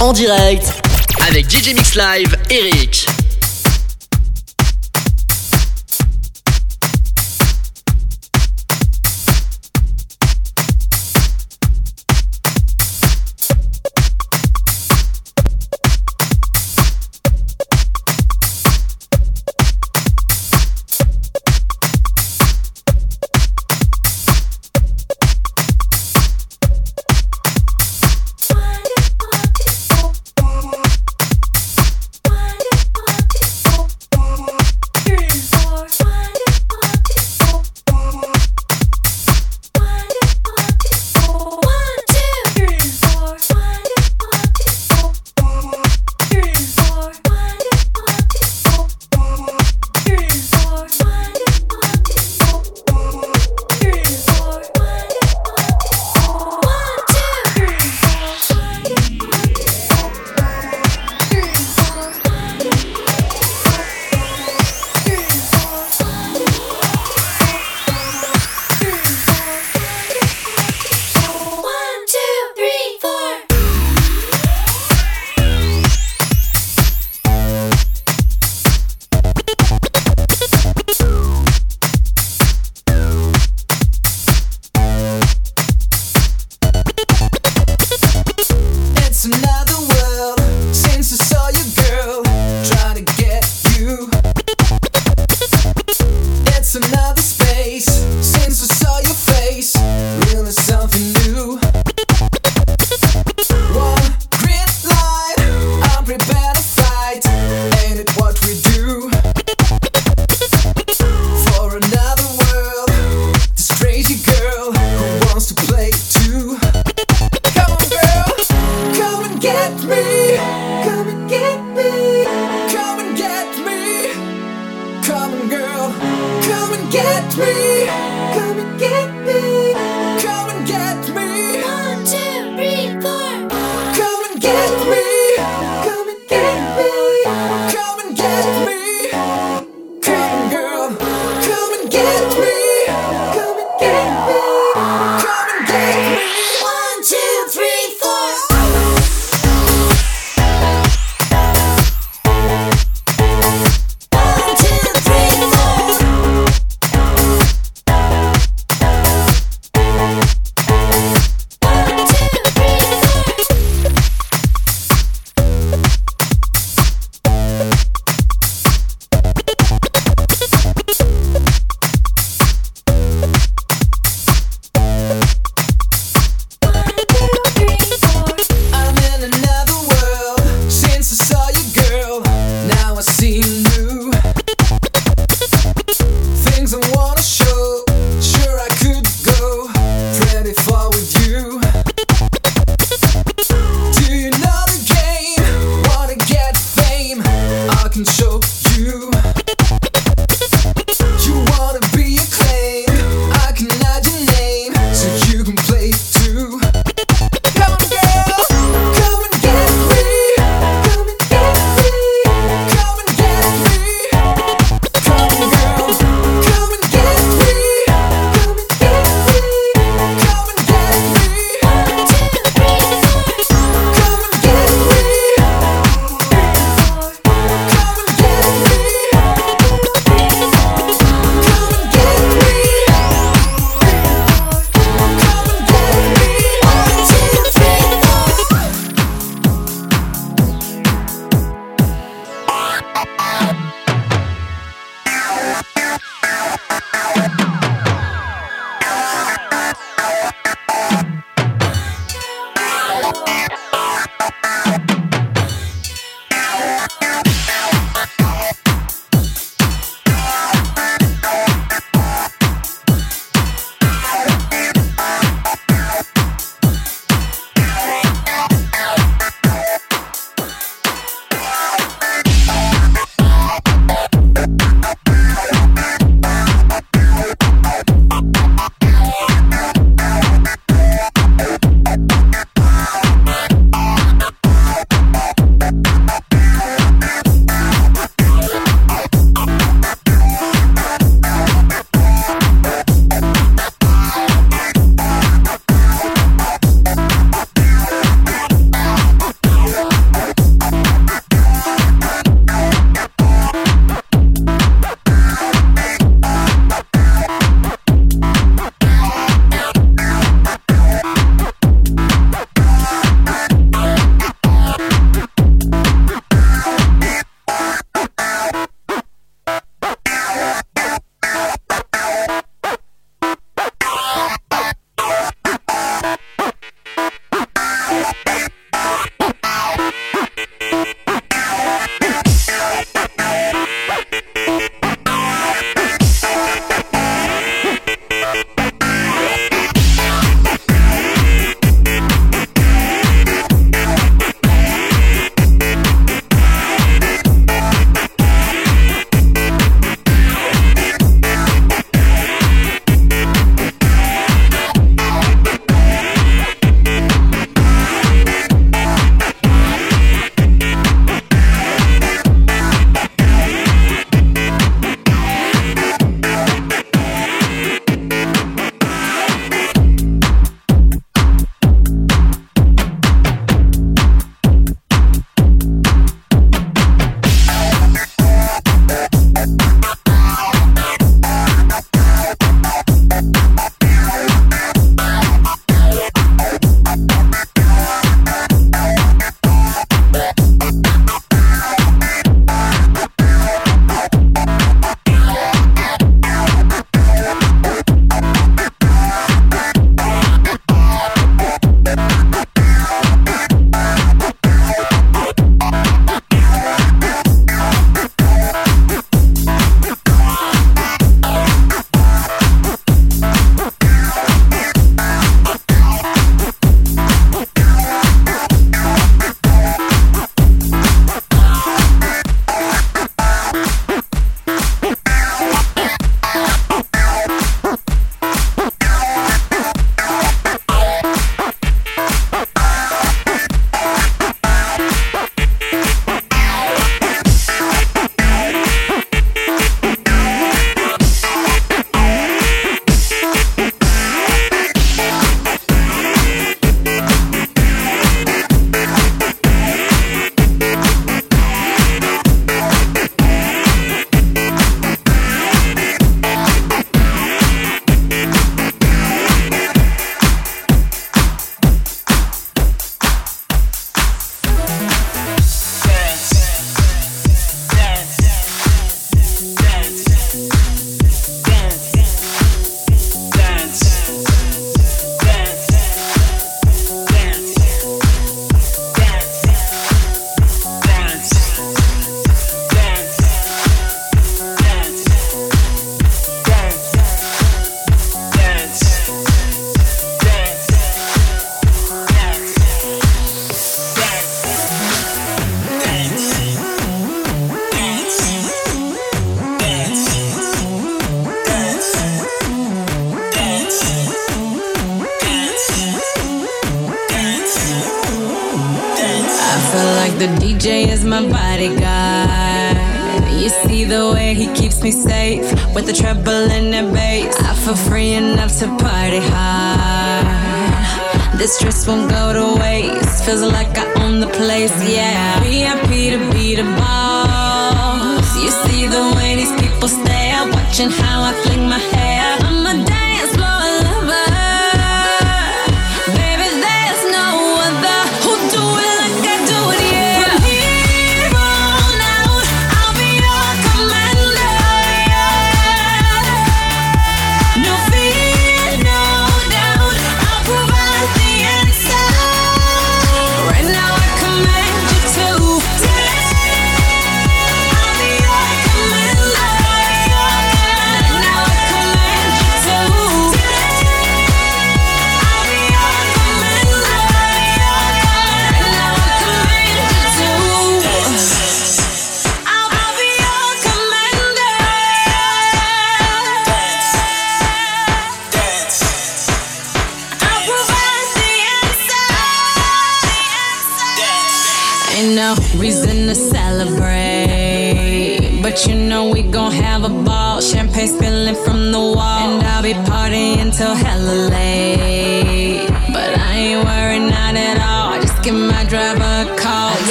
En direct avec DJ Mix Live, Eric.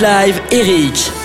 Live, Eric.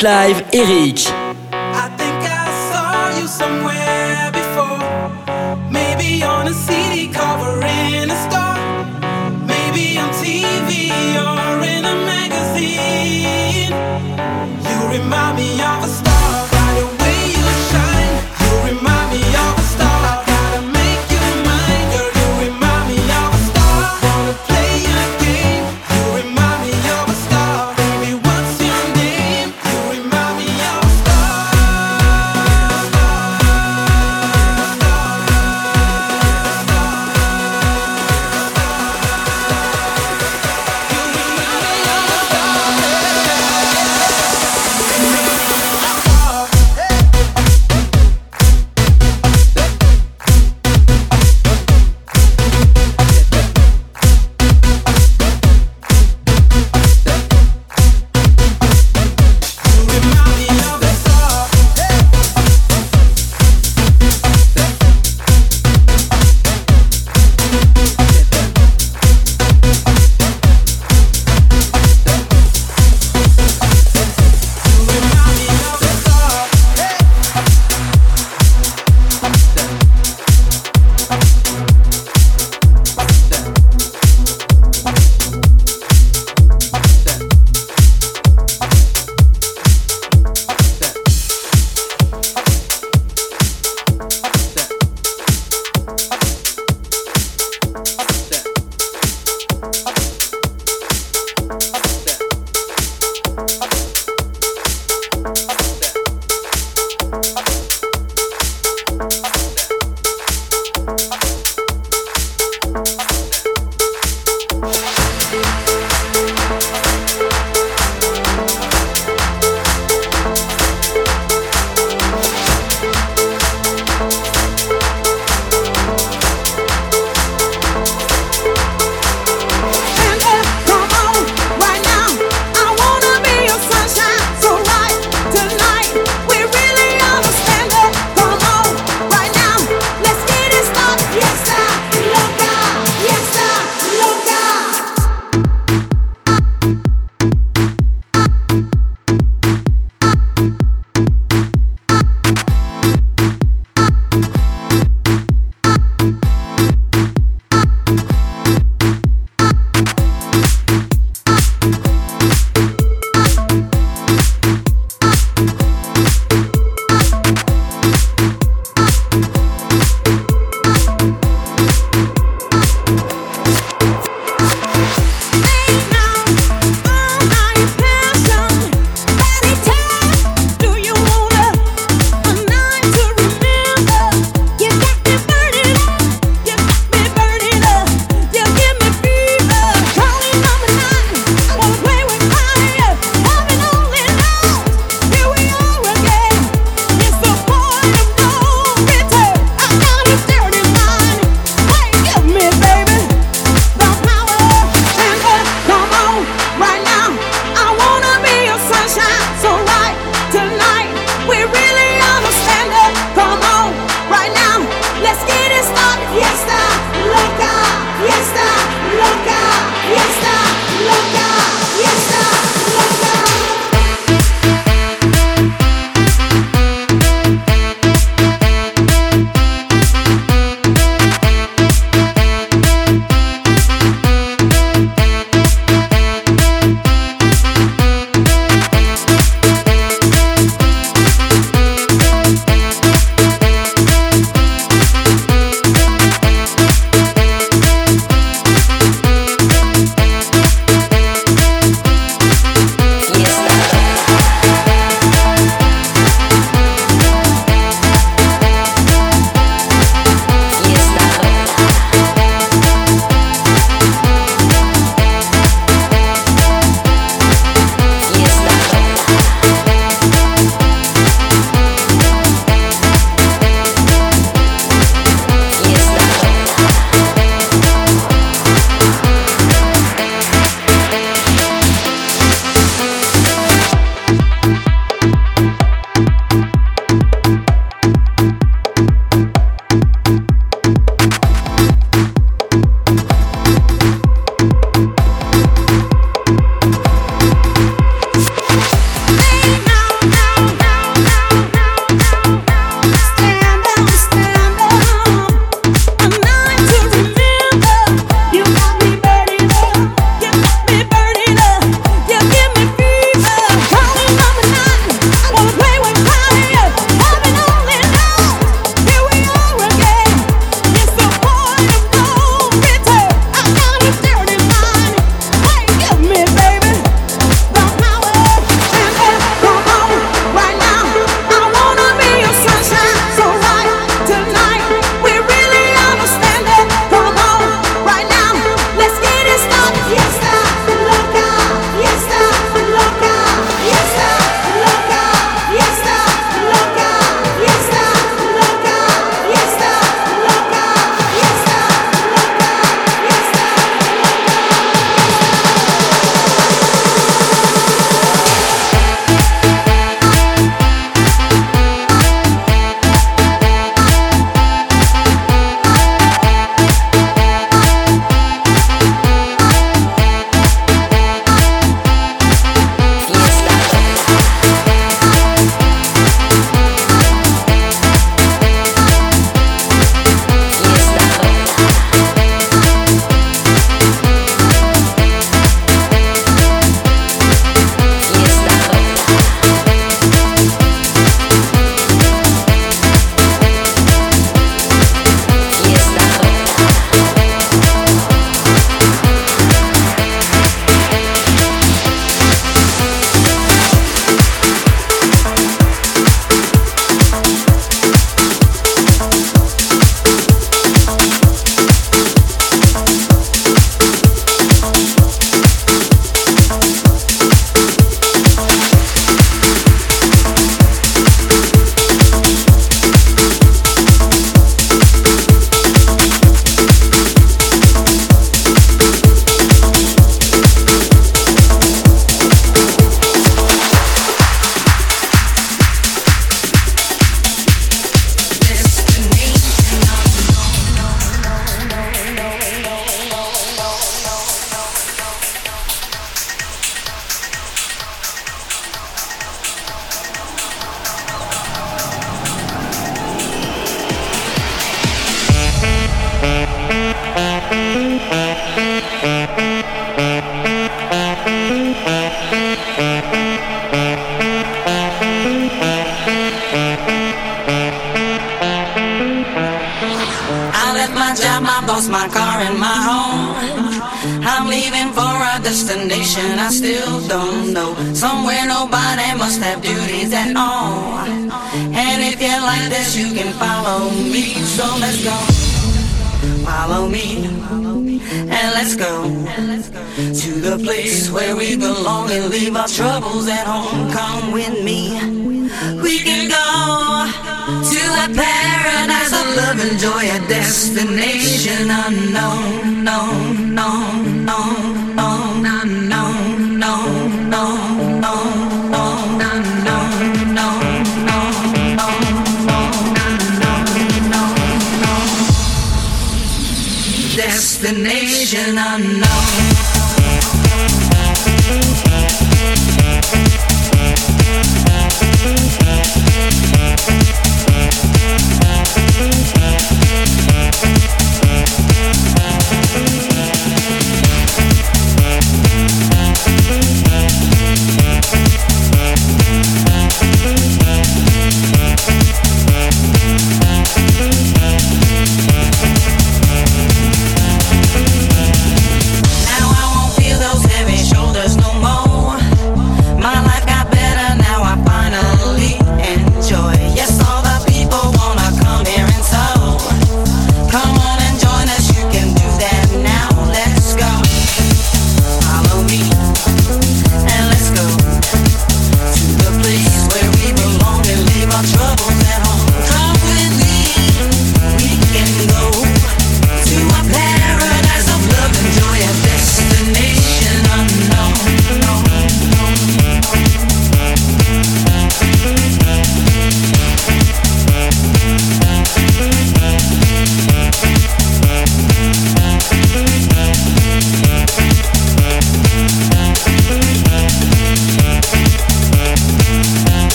Live, Eric. Follow me. And let's go to the place where we belong and leave our troubles at home. Come with me. We can go to a paradise of love and joy, a destination unknown, no, no, no, vision unknown.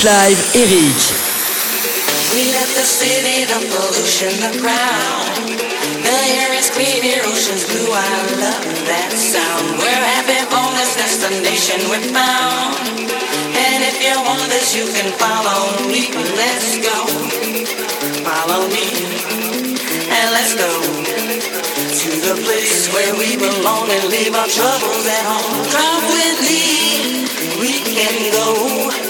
Live, Eric. We left the city, the pollution, the crowd. The air is clear, ocean's blue. I love that sound. We're happy this destination we found. And if you want this, you can follow me. Let's go. Follow me. And let's go to the place where we belong and leave our troubles at home. Come with me. We can go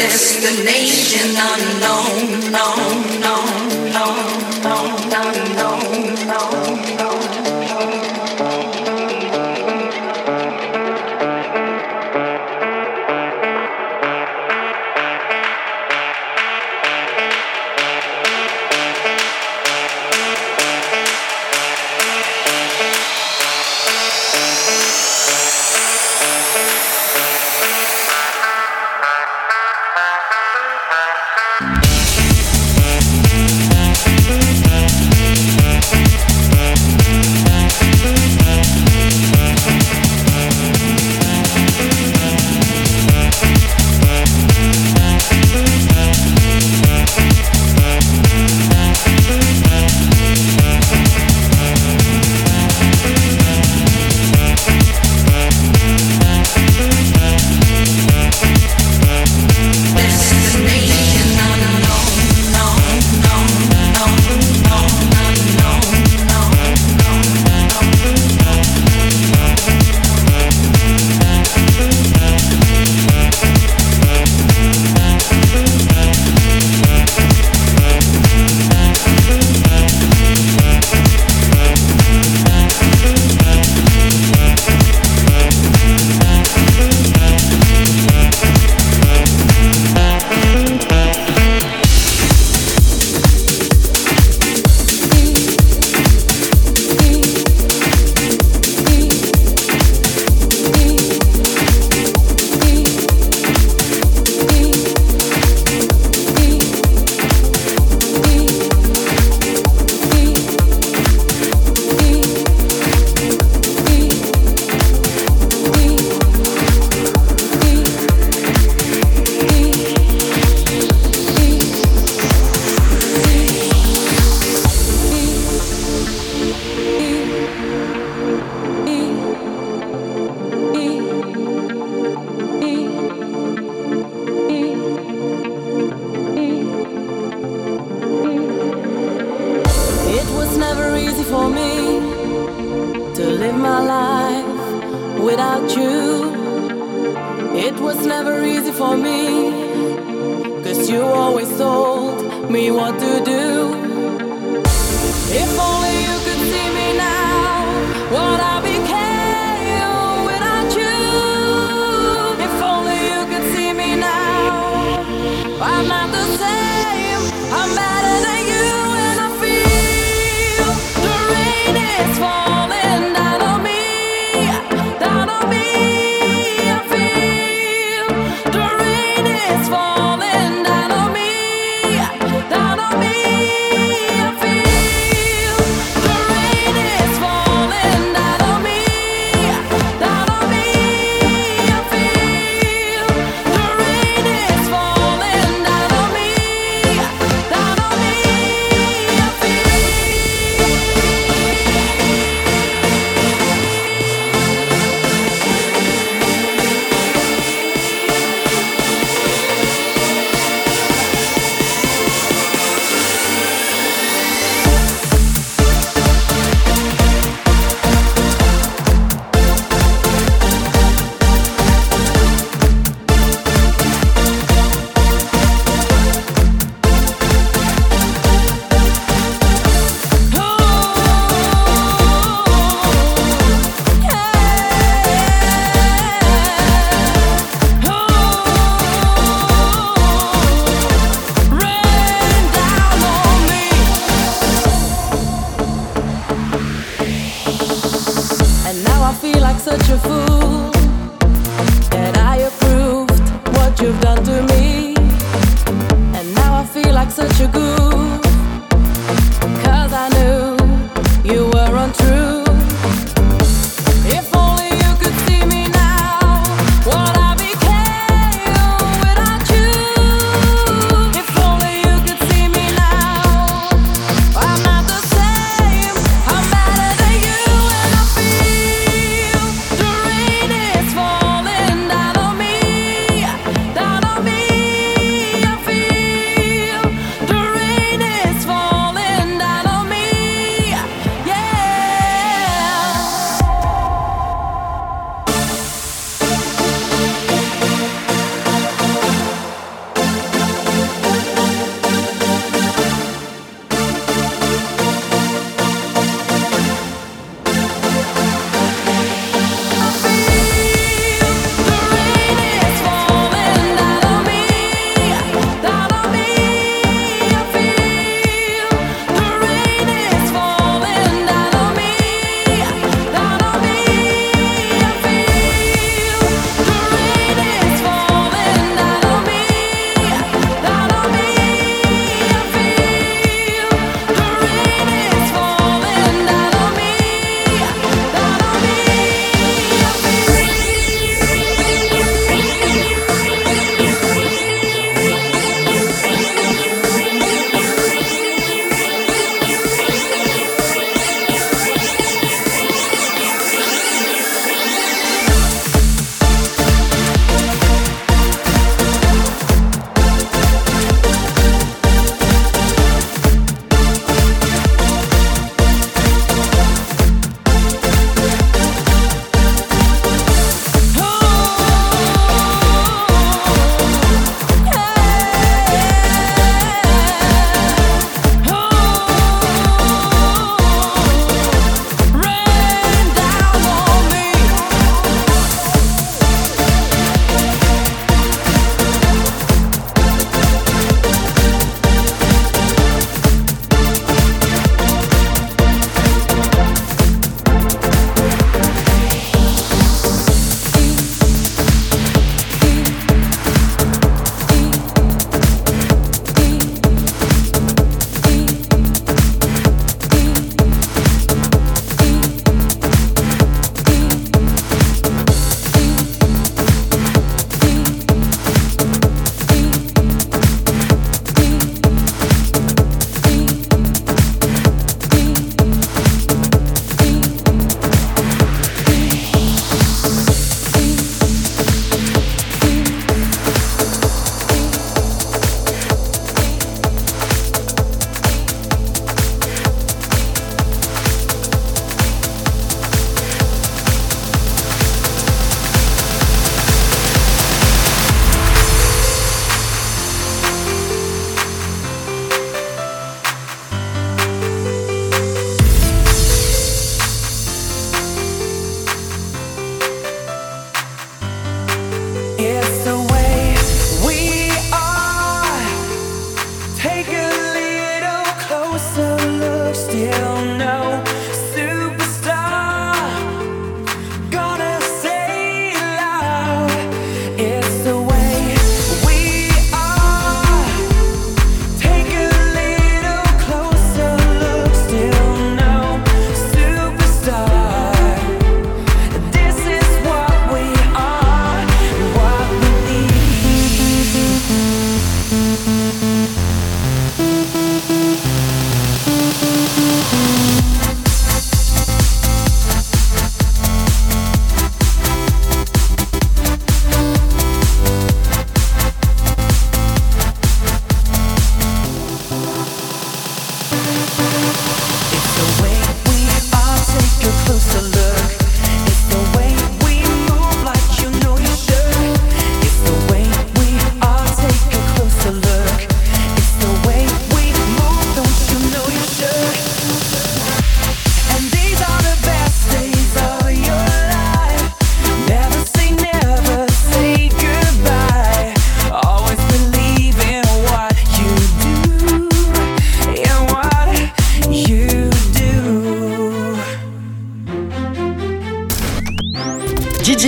destination unknown, known, known, known, known, known, known.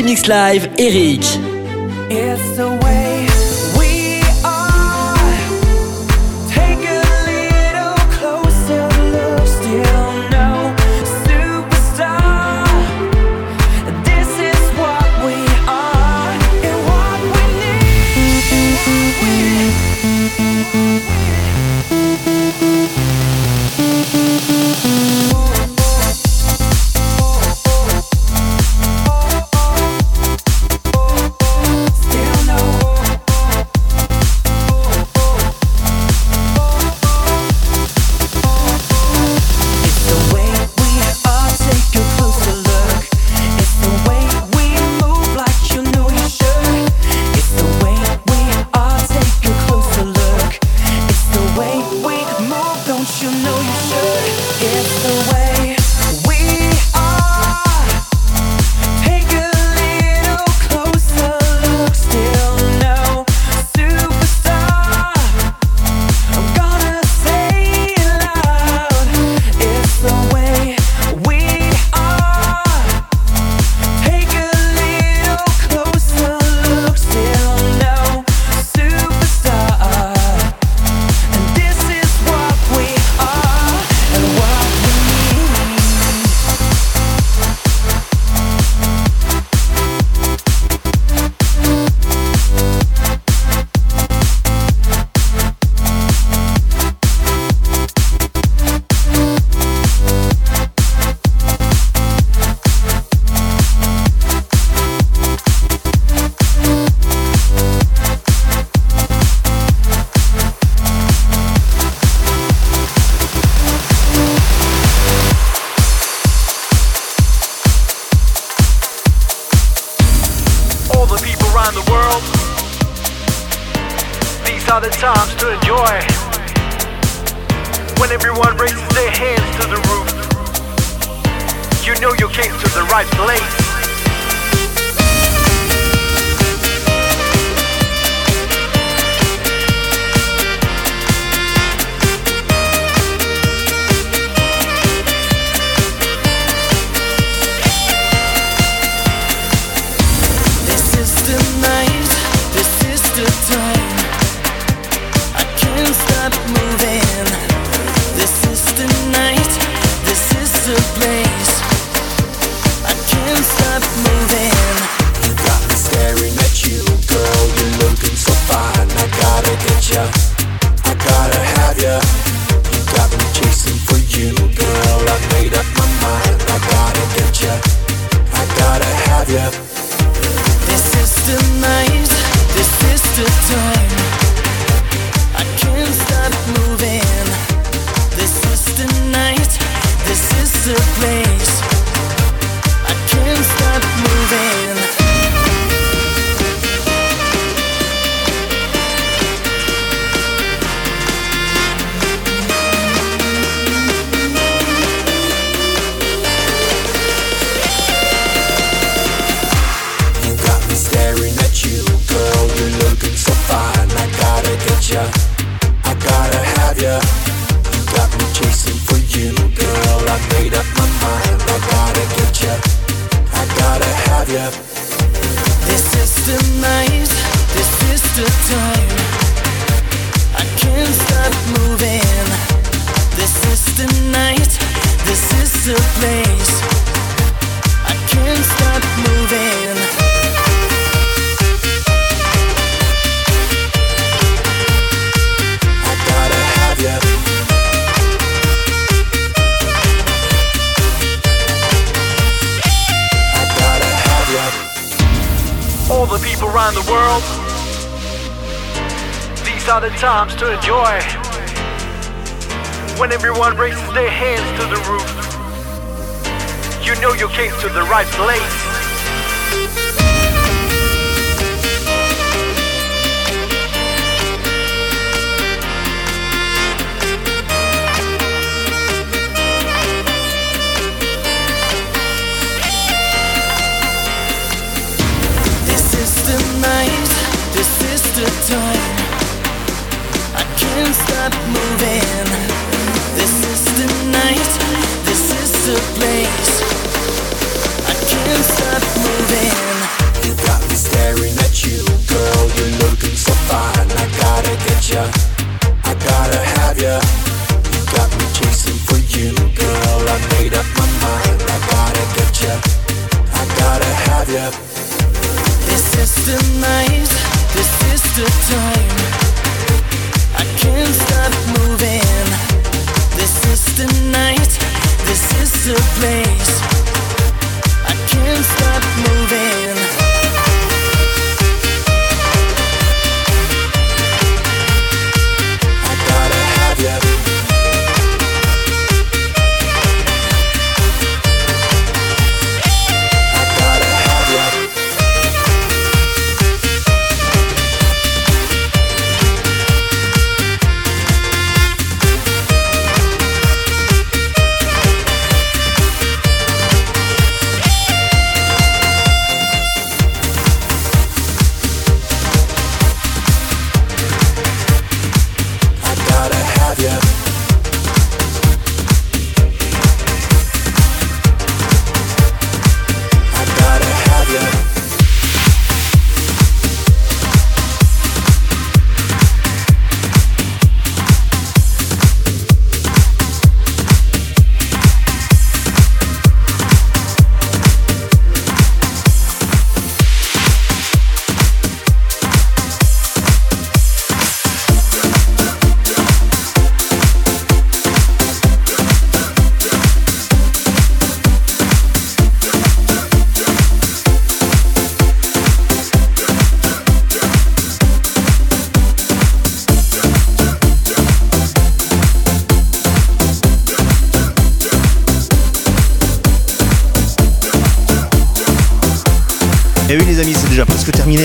Mix Live, Eric. raises their hands to the roof. You know you came to the right place.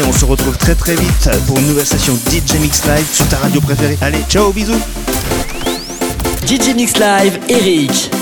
On se retrouve très très vite pour une nouvelle session DJ Mix Live sur ta radio préférée. Allez, ciao, bisous DJ Mix Live, Eric.